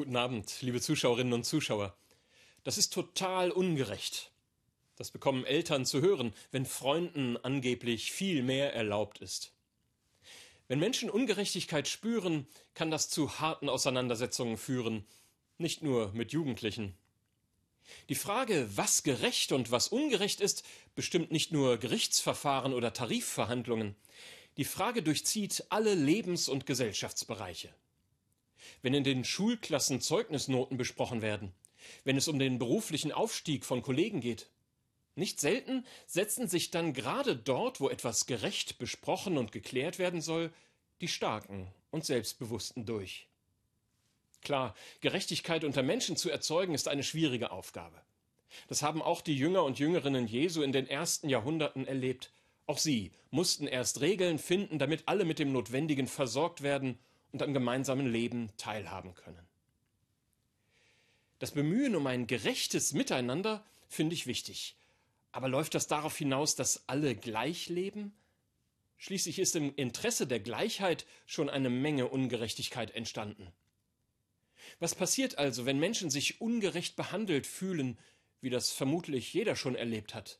Guten Abend, liebe Zuschauerinnen und Zuschauer. Das ist total ungerecht. Das bekommen Eltern zu hören, wenn Freunden angeblich viel mehr erlaubt ist. Wenn Menschen Ungerechtigkeit spüren, kann das zu harten Auseinandersetzungen führen, nicht nur mit Jugendlichen. Die Frage, was gerecht und was ungerecht ist, bestimmt nicht nur Gerichtsverfahren oder Tarifverhandlungen. Die Frage durchzieht alle Lebens- und Gesellschaftsbereiche wenn in den Schulklassen Zeugnisnoten besprochen werden, wenn es um den beruflichen Aufstieg von Kollegen geht. Nicht selten setzen sich dann gerade dort, wo etwas gerecht besprochen und geklärt werden soll, die Starken und Selbstbewussten durch. Klar, Gerechtigkeit unter Menschen zu erzeugen, ist eine schwierige Aufgabe. Das haben auch die Jünger und Jüngerinnen Jesu in den ersten Jahrhunderten erlebt. Auch sie mussten erst Regeln finden, damit alle mit dem Notwendigen versorgt werden und am gemeinsamen Leben teilhaben können. Das Bemühen um ein gerechtes Miteinander finde ich wichtig. Aber läuft das darauf hinaus, dass alle gleich leben? Schließlich ist im Interesse der Gleichheit schon eine Menge Ungerechtigkeit entstanden. Was passiert also, wenn Menschen sich ungerecht behandelt fühlen, wie das vermutlich jeder schon erlebt hat?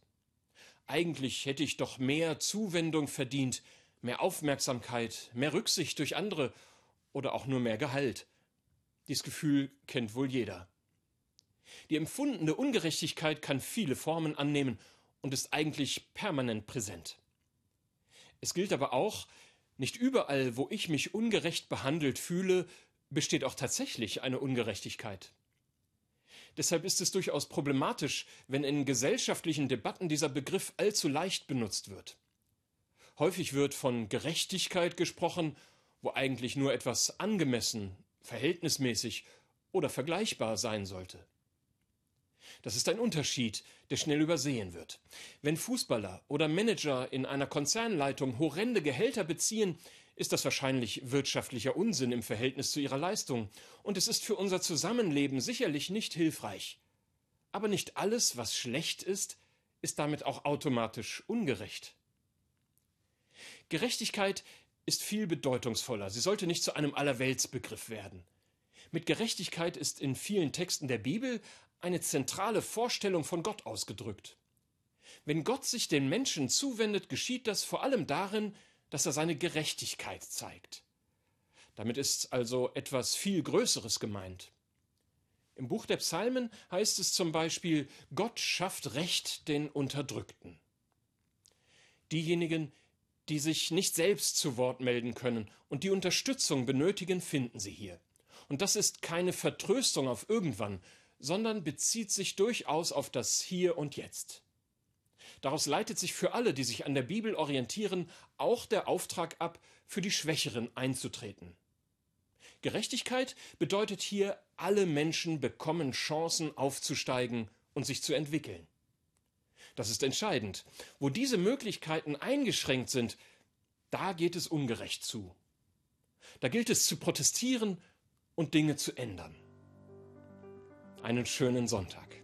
Eigentlich hätte ich doch mehr Zuwendung verdient, mehr Aufmerksamkeit, mehr Rücksicht durch andere oder auch nur mehr Gehalt. Dies Gefühl kennt wohl jeder. Die empfundene Ungerechtigkeit kann viele Formen annehmen und ist eigentlich permanent präsent. Es gilt aber auch, nicht überall, wo ich mich ungerecht behandelt fühle, besteht auch tatsächlich eine Ungerechtigkeit. Deshalb ist es durchaus problematisch, wenn in gesellschaftlichen Debatten dieser Begriff allzu leicht benutzt wird. Häufig wird von Gerechtigkeit gesprochen wo eigentlich nur etwas angemessen, verhältnismäßig oder vergleichbar sein sollte. Das ist ein Unterschied, der schnell übersehen wird. Wenn Fußballer oder Manager in einer Konzernleitung horrende Gehälter beziehen, ist das wahrscheinlich wirtschaftlicher Unsinn im Verhältnis zu ihrer Leistung, und es ist für unser Zusammenleben sicherlich nicht hilfreich. Aber nicht alles, was schlecht ist, ist damit auch automatisch ungerecht. Gerechtigkeit ist viel bedeutungsvoller. Sie sollte nicht zu einem Allerweltsbegriff werden. Mit Gerechtigkeit ist in vielen Texten der Bibel eine zentrale Vorstellung von Gott ausgedrückt. Wenn Gott sich den Menschen zuwendet, geschieht das vor allem darin, dass er seine Gerechtigkeit zeigt. Damit ist also etwas viel Größeres gemeint. Im Buch der Psalmen heißt es zum Beispiel, Gott schafft Recht den Unterdrückten. Diejenigen, die sich nicht selbst zu Wort melden können und die Unterstützung benötigen, finden sie hier. Und das ist keine Vertröstung auf irgendwann, sondern bezieht sich durchaus auf das Hier und Jetzt. Daraus leitet sich für alle, die sich an der Bibel orientieren, auch der Auftrag ab, für die Schwächeren einzutreten. Gerechtigkeit bedeutet hier, alle Menschen bekommen Chancen aufzusteigen und sich zu entwickeln. Das ist entscheidend. Wo diese Möglichkeiten eingeschränkt sind, da geht es ungerecht zu. Da gilt es zu protestieren und Dinge zu ändern. Einen schönen Sonntag.